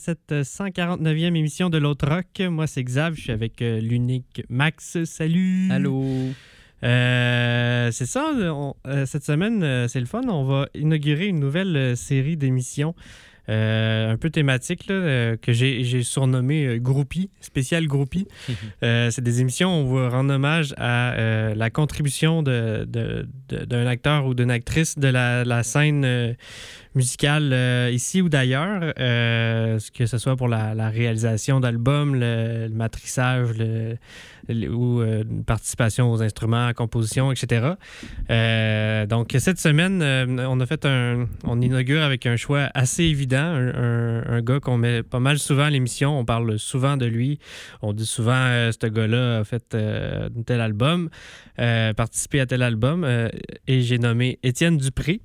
Cette 149e émission de l'autre rock. Moi, c'est Xav, je suis avec euh, l'unique Max. Salut! Allô? Euh, c'est ça, on- euh, cette semaine, c'est le fun. On va inaugurer une nouvelle série d'émissions euh, un peu thématique là, euh, que j'ai surnommé euh, Groupie, spécial Groupie. C'est des émissions où on va rendre hommage à la contribution de- de- de- d'un acteur ou d'une actrice de la, la scène euh, musicale euh, ici ou d'ailleurs, euh, que ce soit pour la, réalisation d'albums, le, le matrissage le- ou euh, une participation aux instruments, à la composition, etc. Donc cette semaine, on a fait un, on inaugure avec un choix assez évident, un, gars qu'on met pas mal souvent à l'émission. On parle souvent de lui. On dit souvent, ce gars-là a fait tel album, participé à tel album, et j'ai nommé Étienne Dupré,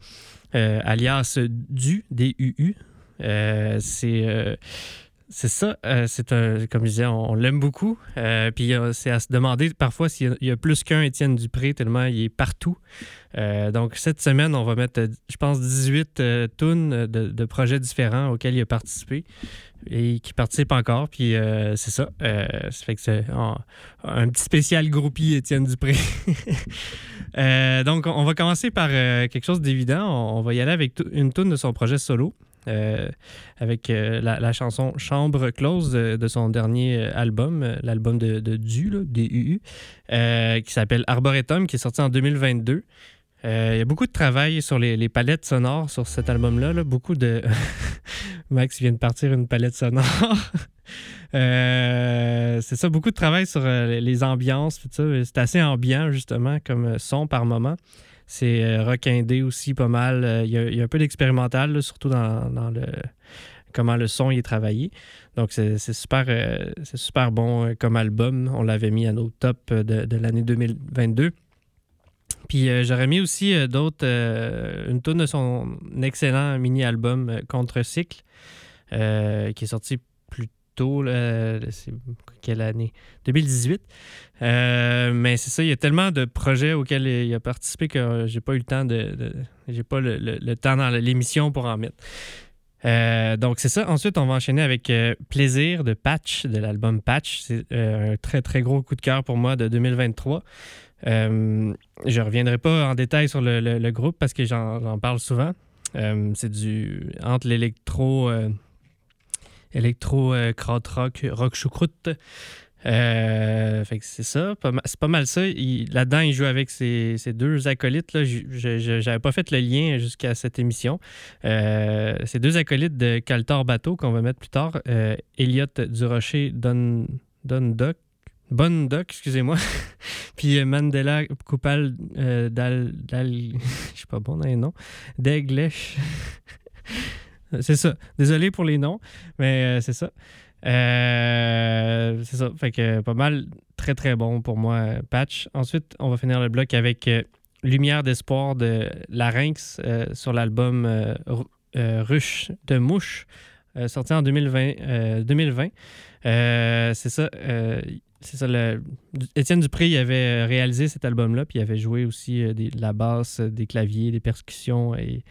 alias Du, D-U-U. Euh, c'est euh, c'est ça, euh, c'est un, comme je disais, on, l'aime beaucoup. Euh, puis euh, c'est à se demander parfois s'il y a- plus qu'un Étienne Dupré, tellement il est partout. Donc cette semaine, on va mettre, je pense, 18 euh, tunes de, projets différents auxquels il a participé et qui participe encore. Puis c'est ça. Ça fait que c'est un, petit spécial groupie Étienne Dupré. Donc on va commencer par quelque chose d'évident. On, on va y aller avec une tune de son projet solo. Euh, avec euh, la, chanson Chambre close de, son dernier euh, album, l'album de, de Du, qui s'appelle Arboretum, qui est sorti en 2022. Euh, Il y a beaucoup de travail sur les, palettes sonores sur cet album-là. là. Beaucoup de. Max vient de partir une palette sonore. C'est ça, beaucoup de travail sur les- ambiances. C'est assez ambiant, justement, comme son par moment. C'est euh, rock indé aussi pas mal. Euh, Il y, a- un peu d'expérimental, surtout dans, dans le comment le son y est travaillé. Donc, c'est super, euh, super bon comme album. On l'avait mis à nos tops de, de l'année 2022. Puis j'aurais mis aussi d'autres, une tune de son excellent mini-album Contre-Cycle, qui est sorti quelle année? 2018. Euh, mais c'est ça, il y a tellement de projets auxquels il a participé que j'ai pas eu le temps de. j'ai pas le, le- temps dans l'émission pour en mettre. Euh, donc c'est ça. Ensuite, on va enchaîner avec euh, Plaisir de Patch, de l'album Patch. C'est un très très gros coup de cœur pour moi de 2023. Euh, je reviendrai pas en détail sur le, le- groupe parce que j'en parle souvent. C'est du entre l'électro, électro euh, krautrock, rock choucroute. Euh, fait que c'est ça, c'est pas mal ça. Là-dedans, il joue avec ses, ses deux acolytes. Là. J'avais pas fait le lien jusqu'à cette émission. Euh, ces deux acolytes de Caltor Bateau qu'on va mettre plus tard. Euh, Elliot Durocher Don, Dondoc. Bondoc, excusez-moi. Puis euh, Mandela Coupal Dal. Dal Je suis pas bon dans les noms. c'est ça. Désolé pour les noms, mais euh, c'est ça. Euh, c'est ça. Fait que pas mal, très très bon pour moi, euh, Patch. Ensuite, on va finir le bloc avec Lumière d'espoir de Larynx sur l'album Ru- Ruche de Mouche, sorti en 2020. euh, 2020. Euh, c'est ça. c'est ça. Étienne Dupré il avait réalisé cet album-là, puis il avait joué aussi des- de la basse, des claviers, des percussions et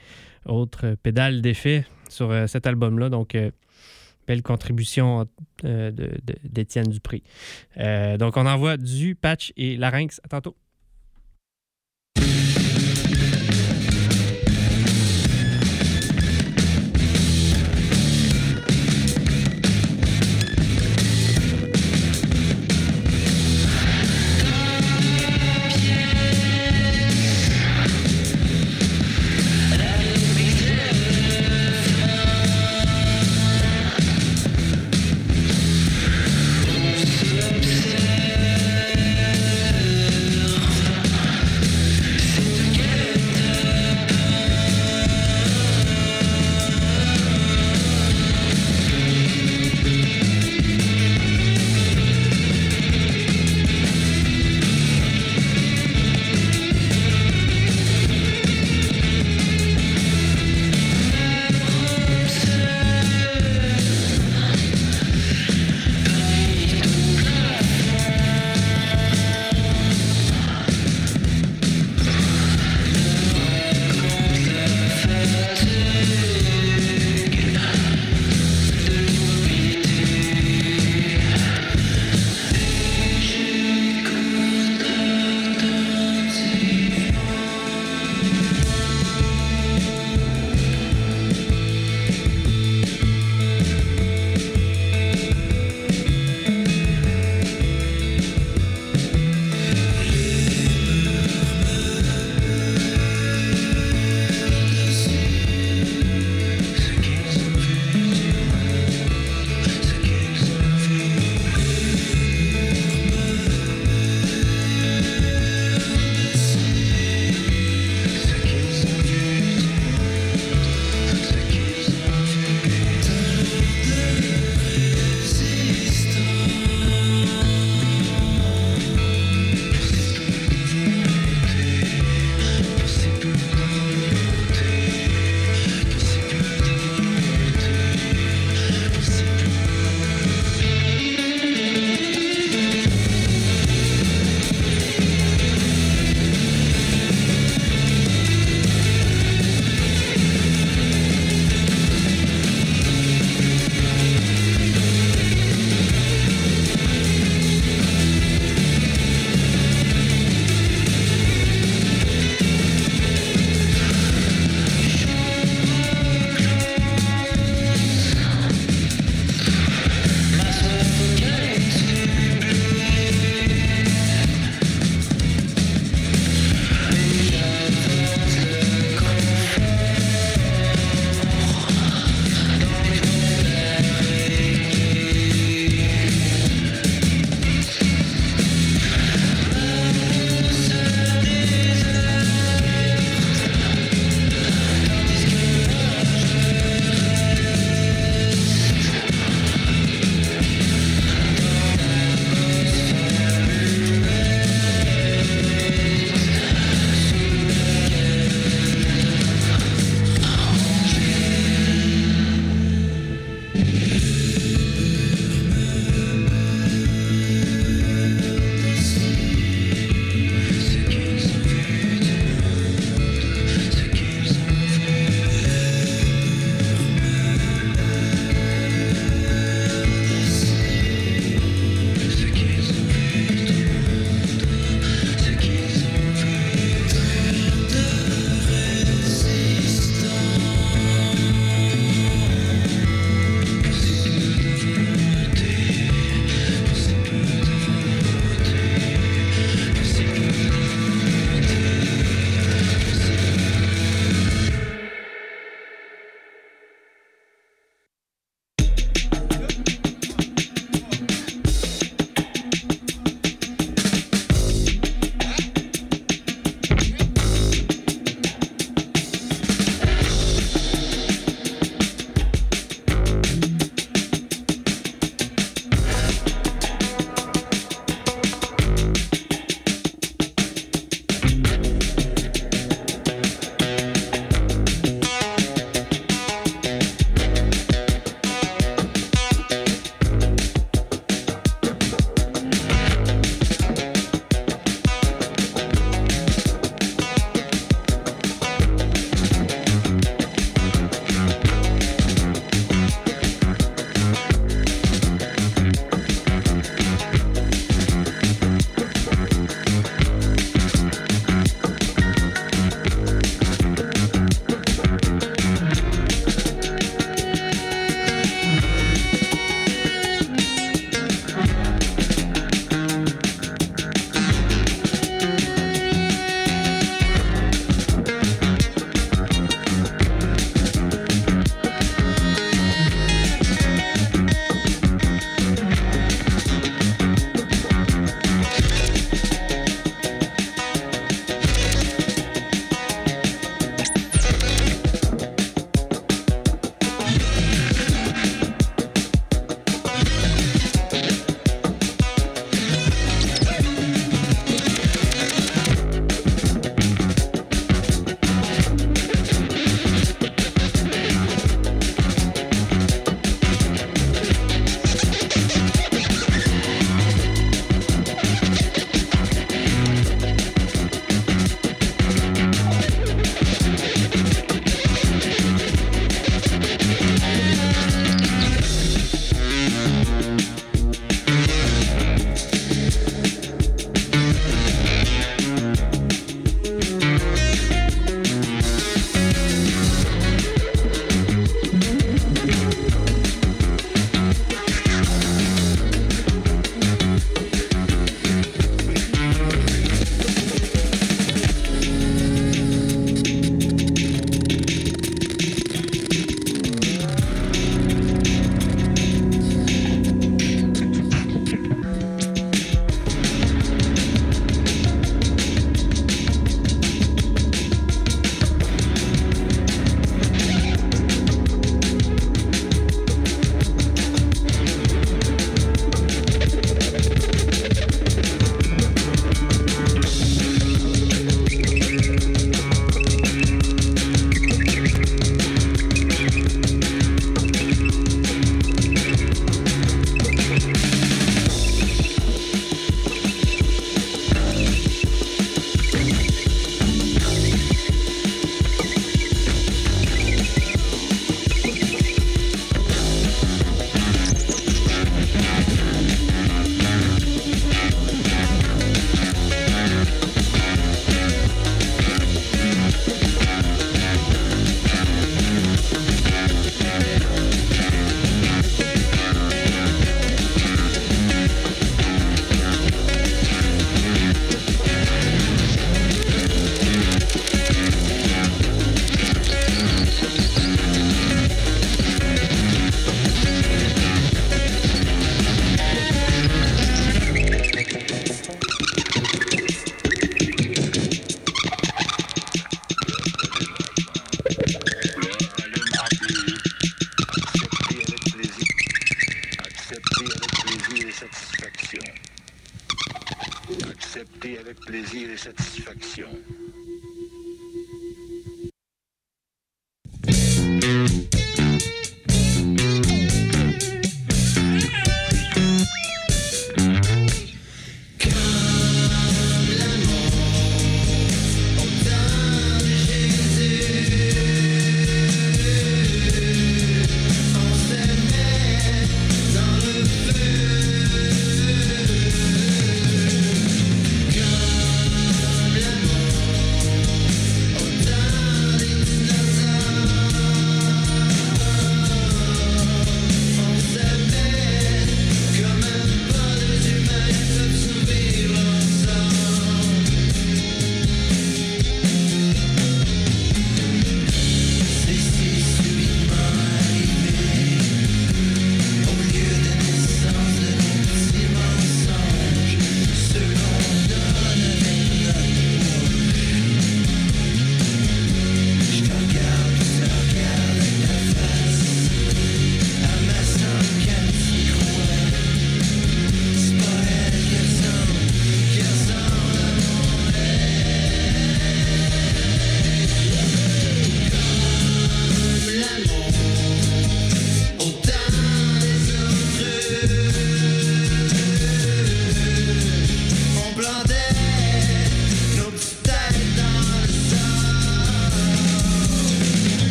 autres pédales d'effet sur euh, cet album-là. Donc, euh, belle contribution euh, d'Étienne Dupré. Donc, on envoie du patch et larynx. À tantôt.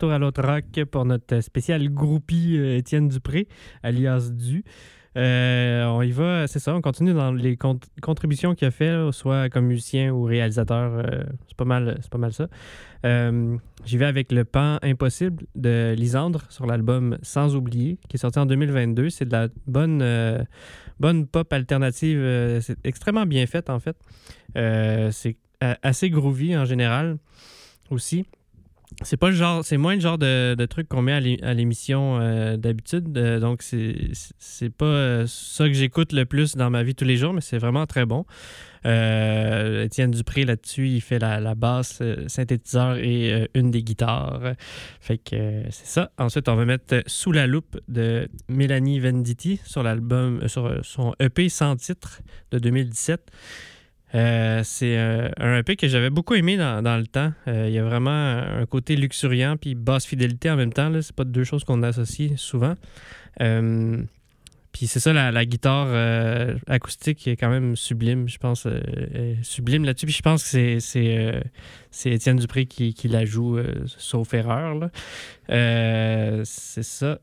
Retour à l'autre rock pour notre spécial groupie euh, Étienne Dupré, alias Du. Euh, on y va, c'est ça, on continue dans les contributions qu'il a fait, soit comme musicien ou réalisateur. Euh, c'est pas mal, pas mal ça. J'y vais avec Le Pan Impossible de Lisandre sur l'album Sans oublier, qui est sorti en 2022. C'est de la bonne, bonne pop alternative. c'est extrêmement bien fait, en fait. c'est assez groovy en général aussi. C'est pas le genre, c'est moins le genre de, de truc qu'on met à l'émission euh, d'habitude. Euh, donc, c'est pas euh, ça que j'écoute le plus dans ma vie tous les jours, mais c'est vraiment très bon. Étienne Dupré, là-dessus, il fait la, la basse, synthétiseur et une des guitares. Fait que c'est ça. Ensuite, on va mettre Sous la loupe de Mélanie Venditti sur l'album, sur son EP sans titre de 2017. Euh, c'est euh, un EP que j'avais beaucoup aimé dans, le temps. Euh, il y a vraiment un côté luxuriant puis basse fidélité en même temps. C'est pas deux choses qu'on associe souvent. puis c'est ça, la, guitare acoustique est quand même sublime, je pense. sublime là-dessus. Puis je pense que c'est, c'est, Étienne Dupré qui, qui la joue, sauf erreur. c'est ça.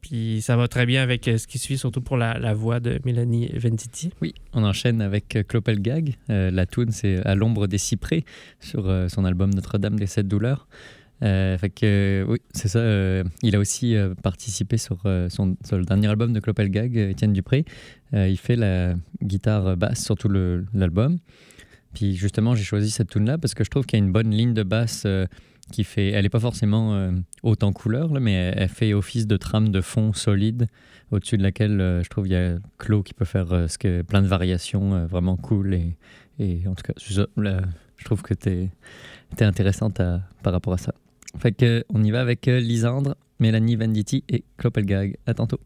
Puis ça va très bien avec euh, ce qui suit, surtout pour la, voix de Mélanie Venditti. Oui, on enchaîne avec euh, Clopelgag. Euh, la tune, c'est À l'ombre des cyprès sur son album Notre-Dame des Sept Douleurs. fait que, oui, c'est ça. il a aussi participé sur, son, le dernier album de Clopelgag, Étienne Dupré. il fait la guitare basse sur tout l'album. Puis justement, j'ai choisi cette tune là parce que je trouve qu'il y a une bonne ligne de basse qui fait. Elle n'est pas forcément euh, haute couleur, là, mais elle, fait office de trame de fond solide, au-dessus de laquelle euh, je trouve il y a Claude qui peut faire euh, plein de variations euh, vraiment cool. Et, en tout cas, là, je trouve que tu es, intéressante par rapport à ça. Fait que, on y va avec Lisandre, Mélanie Venditti et Clopelgag. À tantôt.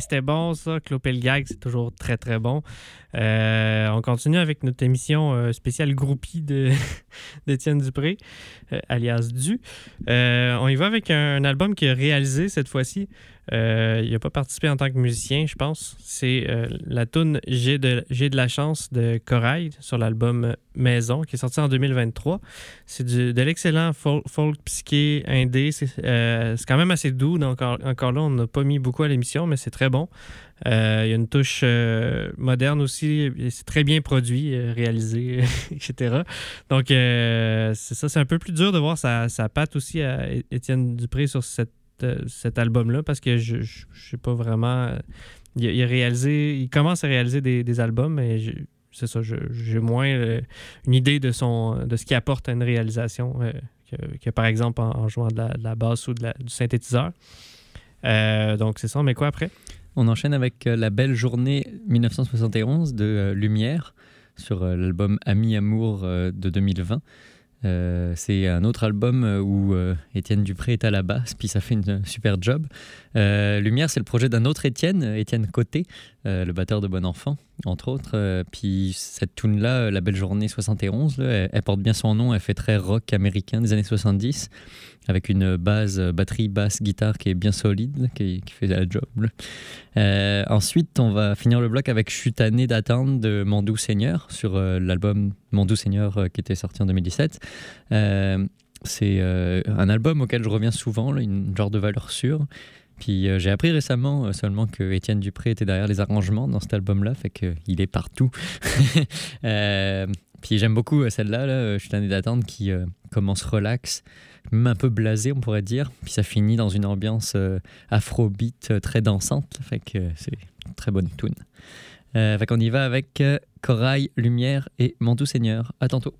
C'était bon, ça. Clopel Gag, c'est toujours très, très bon. Euh, on continue avec notre émission euh, spéciale groupie d'Étienne Dupré, euh, alias Du. On y va avec un, album qu'il a réalisé cette fois-ci. Euh, il n'a pas participé en tant que musicien, je pense. C'est euh, la tune J'ai de, de la chance de Corail sur l'album Maison qui est sorti en 2023. C'est de l'excellent folk, psyché indé. C'est euh, c'est quand même assez doux. Donc, encore, là, on n'a pas mis beaucoup à l'émission, mais c'est très bon. Il y a une touche moderne aussi. C'est très bien produit, réalisé, etc. Donc, c'est ça. C'est un peu plus dur de voir sa, sa patte aussi à Étienne Dupré sur cette, cet album-là parce que je ne sais pas vraiment. euh, il, il il commence à réaliser des, des albums, mais c'est ça, j'ai moins euh, une idée de, son, de ce qu'il apporte à une réalisation euh, que, que, par exemple en, jouant de la, basse ou de la- du synthétiseur. Euh, donc, c'est ça. Mais quoi après? On enchaîne avec euh, La Belle Journée 1971 de euh, Lumière sur euh, l'album Ami Amour euh, de 2020. Euh, c'est un autre album euh, où euh, Étienne Dupré est à la basse, puis ça fait une super job. Lumière, c'est le projet d'un autre Étienne, Étienne Côté, le batteur de Bon Enfant, entre autres. Puis cette tune-là, La Belle Journée 71, là, elle, elle porte bien son nom, elle fait très rock américain des années 70, avec une base, batterie, basse, guitare qui est bien solide, qui, fait la job. Euh, ensuite, on va finir le bloc avec Je suis tanné d'attendre de Mon Doux Seigneur sur euh, l'album Mon Doux Seigneur euh, qui était sorti en 2017. Euh, c'est un album auquel je reviens souvent, là, une genre de valeur sûre. Puis j'ai appris récemment seulement que Étienne Dupré était derrière les arrangements dans cet album-là, fait qu'il est partout. Puis j'aime beaucoup celle-là, là, Je qui commence relax, même un peu blasé, on pourrait dire. Puis ça finit dans une ambiance euh, afrobeat euh, très dansante, fait que c'est très bonne tune. Euh, fait qu'on y va avec Corail, Lumière et Mon Doux Seigneur. À tantôt.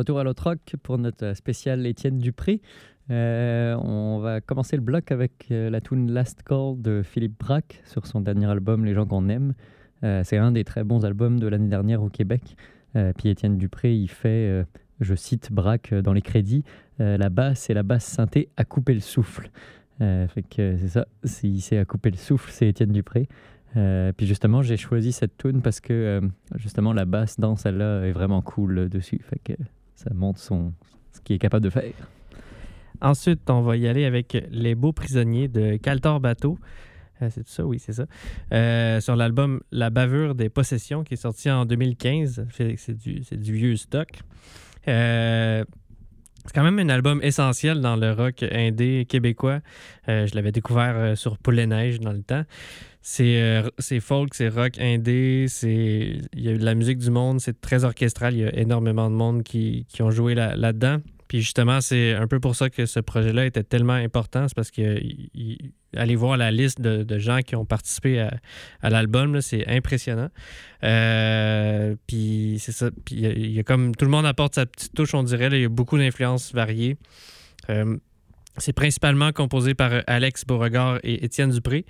Retour à l'autre rock pour notre spécial Étienne Dupré. Euh, on va commencer le bloc avec euh, la tune Last Call de Philippe Braque sur son dernier album Les gens qu'on aime. Euh, c'est un des très bons albums de l'année dernière au Québec. Euh, puis Étienne Dupré, il fait, je cite Braque dans les crédits, la basse et la basse synthé à couper le souffle. Fait c'est ça, s'il sait à couper le souffle, c'est Étienne Dupré. Puis justement, j'ai choisi cette tune parce que justement la basse dans celle-là est vraiment cool dessus. Fait que ça montre son, ce qu'il est capable de faire. Ensuite, on va y aller avec Les Beaux Prisonniers de Caltor Bateau. Euh, c'est ça, oui, c'est ça. Euh, sur l'album La bavure des possessions qui est sorti en 2015. Fait que C'est du, du vieux stock. Euh, c'est quand même un album essentiel dans le rock indé québécois. Euh, je l'avais découvert euh, sur Poulet Neige dans le temps. C'est euh, c'est folk, c'est rock indé, c'est il y a eu de la musique du monde, c'est très orchestral, il y a énormément de monde qui, ont joué là- là-dedans. Puis justement, c'est un peu pour ça que ce projet-là était tellement important, c'est parce que il- allez voir la liste de, de gens qui ont participé à, à l'album, c'est impressionnant. Euh, puis c'est ça, puis il y a- comme tout le monde apporte sa petite touche, on dirait, il y a beaucoup d'influences variées. Euh, c'est principalement composé par euh, Alex Beauregard et Étienne Dupré.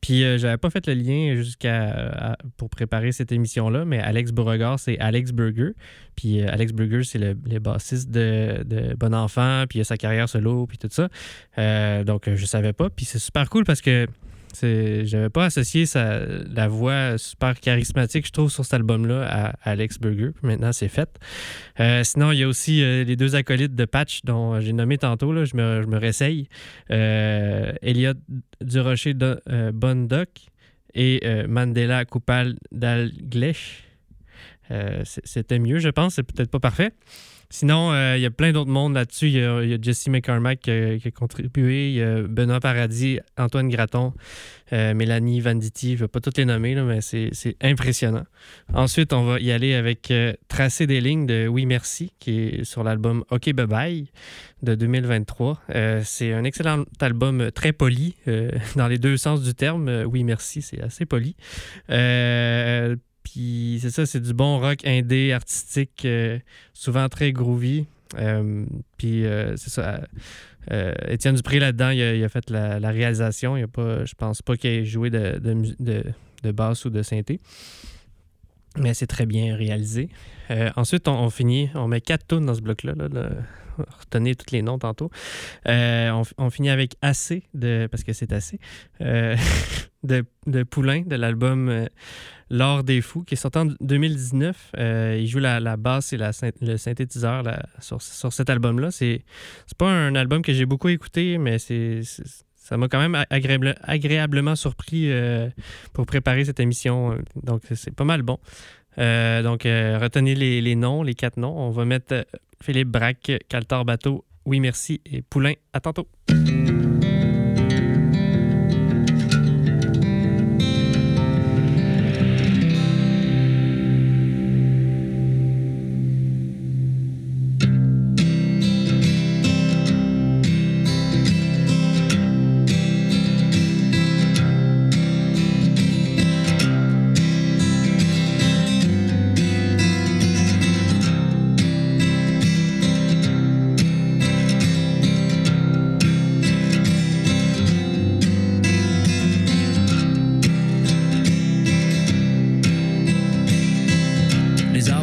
Puis euh, j'avais pas fait le lien jusqu'à à- pour préparer cette émission-là, mais Alex Beauregard, c'est Alex Burger. Puis euh, Alex Burger, c'est le, bassiste de, Bon Enfant, puis sa carrière solo, puis tout ça. Euh, donc euh, je savais pas. Puis c'est super cool parce que j'avais pas associé la voix super charismatique, je trouve, sur cet album-là à, Alex Burger. Maintenant, c'est fait. Euh, sinon, il y a aussi euh, les deux acolytes de Patch dont j'ai nommé tantôt. Là, je, me, je me réessaye. Euh, Elliot Durocher de euh, et Mandela Koupal d'Alglech. C'était mieux, je pense. C'est peut-être pas parfait. Sinon, euh, il y a plein d'autres mondes là-dessus. Il y, a Jesse McCormack qui a, contribué. Il y a Benoît Paradis, Antoine Graton, euh, Mélanie Venditti. Je ne vais pas toutes les nommer, là, mais c'est impressionnant. Ensuite, on va y aller avec euh, Tracer des lignes de Oui Merci, qui est sur l'album OK Bye Bye de 2023. Euh, c'est un excellent album très poli, dans les deux sens du terme. Oui Merci, c'est assez poli. C'est ça, c'est du bon rock indé, artistique, euh, souvent très groovy. Euh, puis euh, c'est ça. euh, Étienne Dupré là-dedans, il a, fait la, réalisation. Il a pas, je pense pas qu'il ait joué de, de, de- de basse ou de synthé. Mais c'est très bien réalisé. Euh, ensuite, on, finit, on met quatre tunes dans ce bloc-là. Là, là. Retenez tous les noms tantôt. Euh, on, finit avec Assez, de, parce que c'est assez, euh, de, de Poulain, de l'album L'Or des Fous, qui est sorti en 2019. Euh, il joue la, la basse et la, le synthétiseur sur, sur cet album-là. C'est c'est pas un album que j'ai beaucoup écouté, mais c'est- ça m'a quand même agréable- agréablement surpris euh, pour préparer cette émission. Donc, c'est pas mal bon. Euh, donc, euh, retenez les, les noms, les quatre noms. On va mettre Philippe Braque, Caltar Bateau, Oui Merci et Poulain. À tantôt.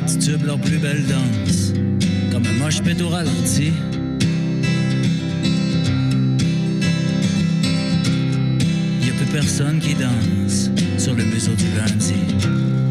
Arbres titubent leur plus belle danse, comme un moche au ralenti. Y a plus personne qui danse sur le museau du lundi.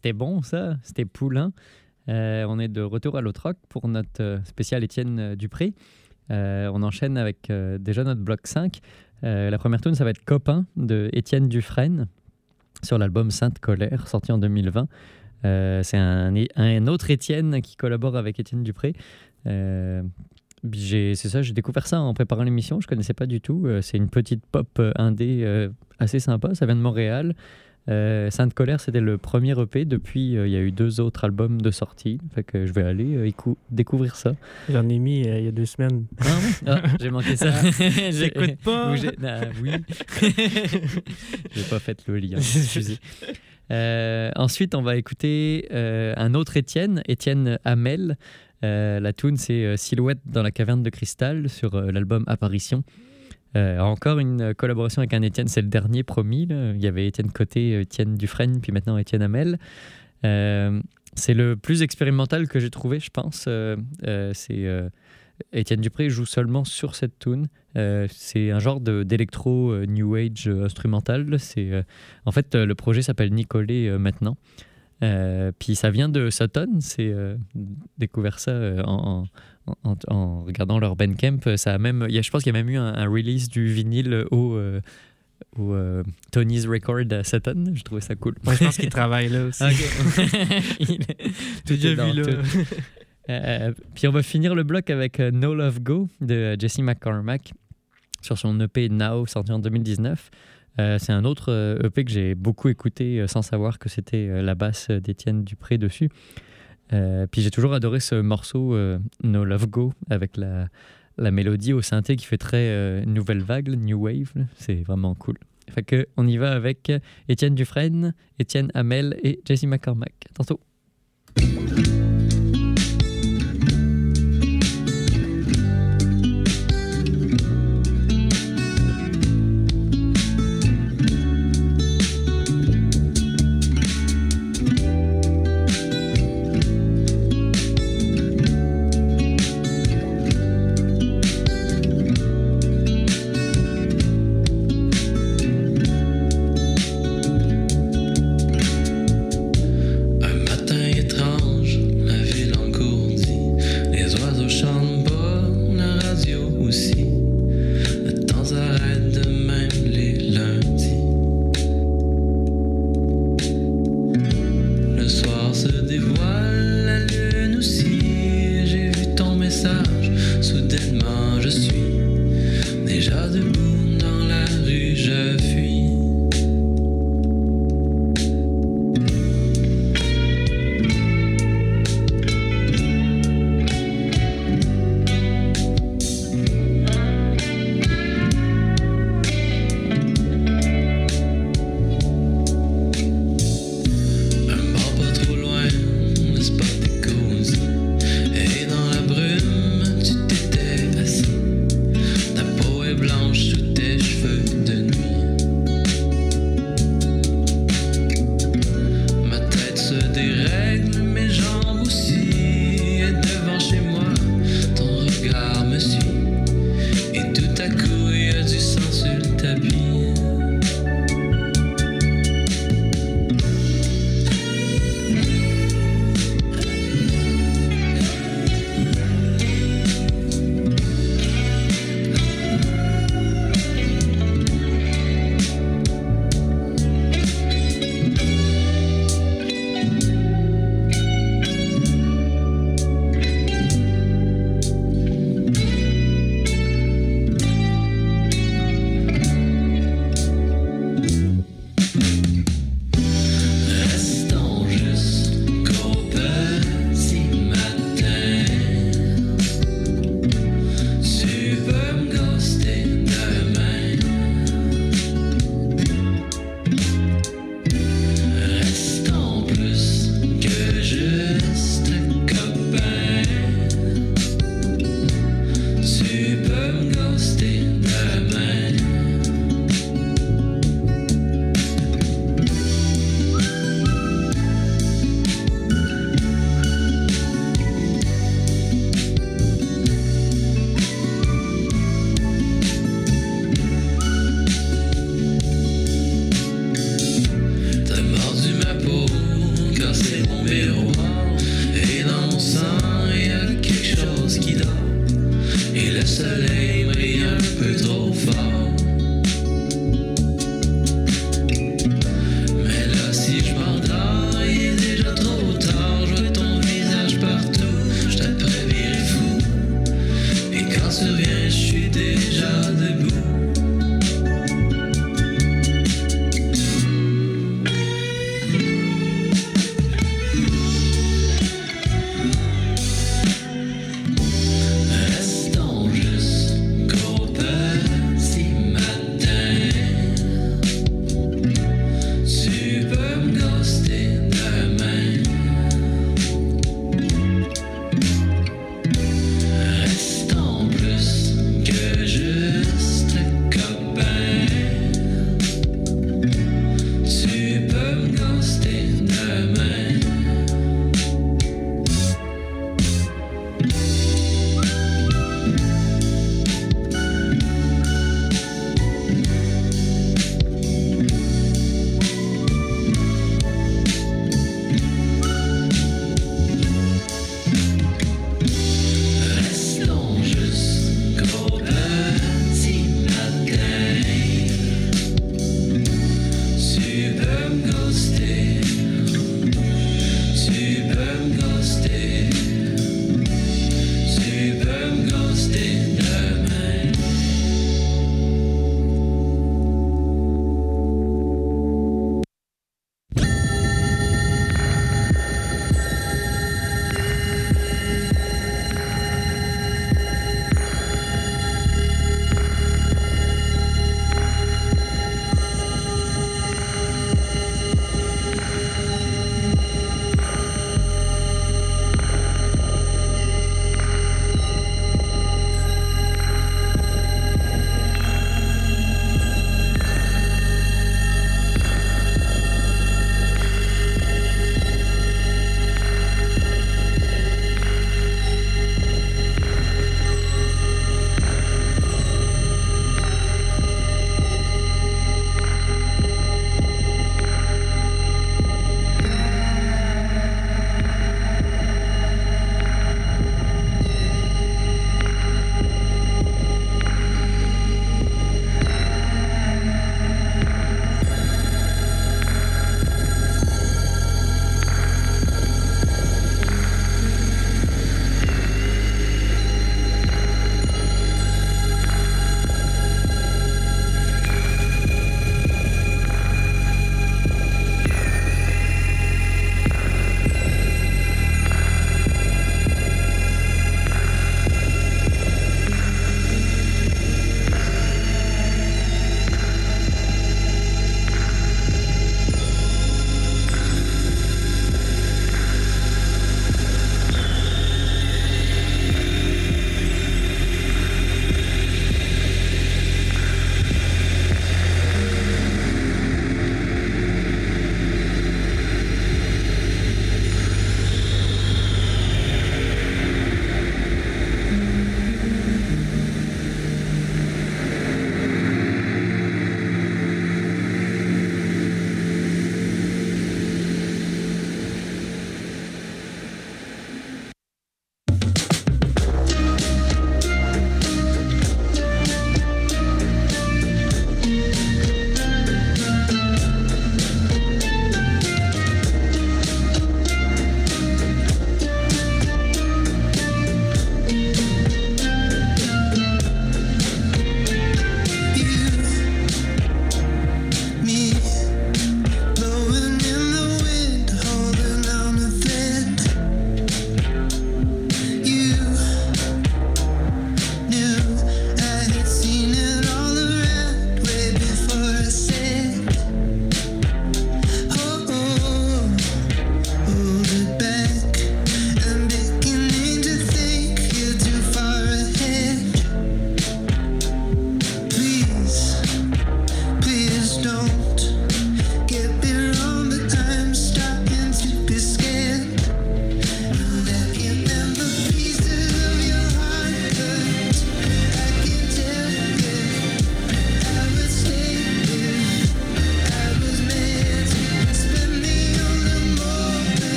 C'était bon ça, c'était Poulain. Euh, on est de retour à l'autre rock pour notre euh, spécial Étienne euh, Dupré. On enchaîne avec déjà notre bloc 5. Euh, la première tune, ça va être Copain de Étienne Dufresne sur l'album Sainte Colère, sorti en 2020. Euh, c'est un, un autre Étienne qui collabore avec Étienne Dupré. C'est ça, j'ai découvert ça en préparant l'émission, je connaissais pas du tout. C'est une petite pop indé assez sympa, ça vient de Montréal. Euh, Sainte Colère, c'était le premier EP. Depuis, euh, il y a eu deux autres albums de sortie. Fait que je vais aller euh, écou- découvrir ça. J'en ai mis euh, il y a deux semaines. Ah? Ah, j'ai manqué ça. J'ai- J'écoute pas. Ah, oui. j'ai pas fait le lien. ensuite, on va écouter un autre Étienne, Étienne Hamel. La tune, c'est Silhouette dans la caverne de cristal sur l'album Apparition. Euh, encore une euh, collaboration avec un Étienne, c'est le dernier promis. Il y avait Étienne Côté, euh, Étienne Dufresne, puis maintenant Étienne Hamel. C'est le plus expérimental que j'ai trouvé, je pense. C'est Étienne Dupré joue seulement sur cette tune. C'est un genre d'électro new age instrumental. C'est en fait le projet s'appelle Nicolet maintenant. Euh, puis ça vient de Sutton. C'est euh, découvert ça euh, en, en- en- en regardant leur Bandcamp. Ça a même, il y a, je pense qu'il y a même eu un, un release du vinyle au, euh, au euh, Tony's Record à Sutton. Je trouvais ça cool. Moi, je pense qu'il travaille là aussi. Déjà vu là. Euh, puis on va finir le bloc avec euh, No Love Go de euh, Jesse McCormack sur son EP Now sorti en 2019. Euh, c'est un autre euh, EP que j'ai beaucoup écouté euh, sans savoir que c'était la basse d'Étienne Dupré dessus. Puis j'ai toujours adoré ce morceau No Love Go avec la, la mélodie au synthé qui fait très nouvelle vague, new wave. C'est vraiment cool. On y va avec Étienne Dufresne, Étienne Hamel et Jesse McCormack. Tantôt.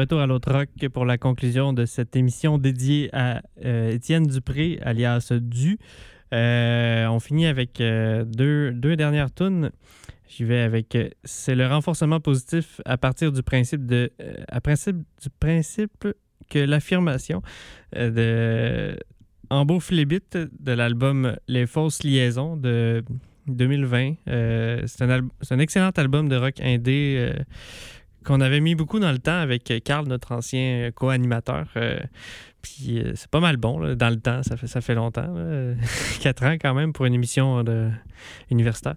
Retour à l'autre rock pour la conclusion de cette émission dédiée à euh, Étienne Dupré, alias Du. Euh, on finit avec euh, deux, deux dernières tunes. J'y vais avec. c'est le renforcement positif à partir du principe de. à principe du principe que l'affirmation de Ambo Flébit de l'album Les fausses liaisons de 2020. Euh, c'est, un un excellent album de rock indé qu'on avait mis beaucoup dans le temps avec Carl, notre ancien co-animateur. Euh, puis euh, c'est pas mal bon là, dans le temps, ça fait, longtemps. Quatre ans quand même pour une émission de universitaire.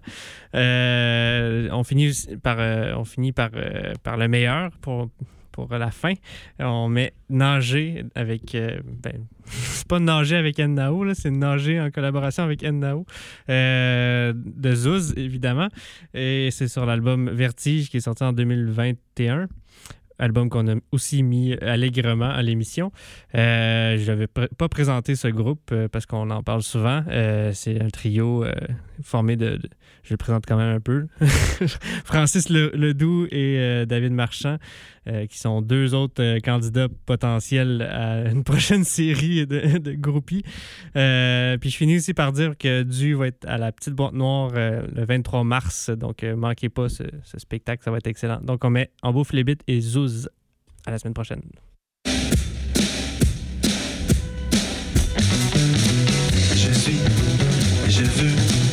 Euh, on finit par, euh, on finit par, euh, par le meilleur pour, pour la fin. On met nager avec. euh, ben, c'est pas nager avec Nao, là, c'est nager en collaboration avec Nao. Euh, de Zouz, évidemment. Et c'est sur l'album Vertige qui est sorti en 2021. Album qu'on a aussi mis allègrement à l'émission. Euh, je n'avais pr- pas présenté ce groupe euh, parce qu'on en parle souvent. Euh, c'est un trio euh, formé de, de- Je le présente quand même un peu. Francis Le- Ledoux et euh, David Marchand, euh, qui sont deux autres euh, candidats potentiels à une prochaine série de, groupies. Euh, puis je finis aussi par dire que Du va être à la petite boîte noire le 23 mars. Donc, manquez pas ce, ce spectacle, ça va être excellent. Donc, on met En bouffe les bits et Zouz. À la semaine prochaine. Je suis, je veux,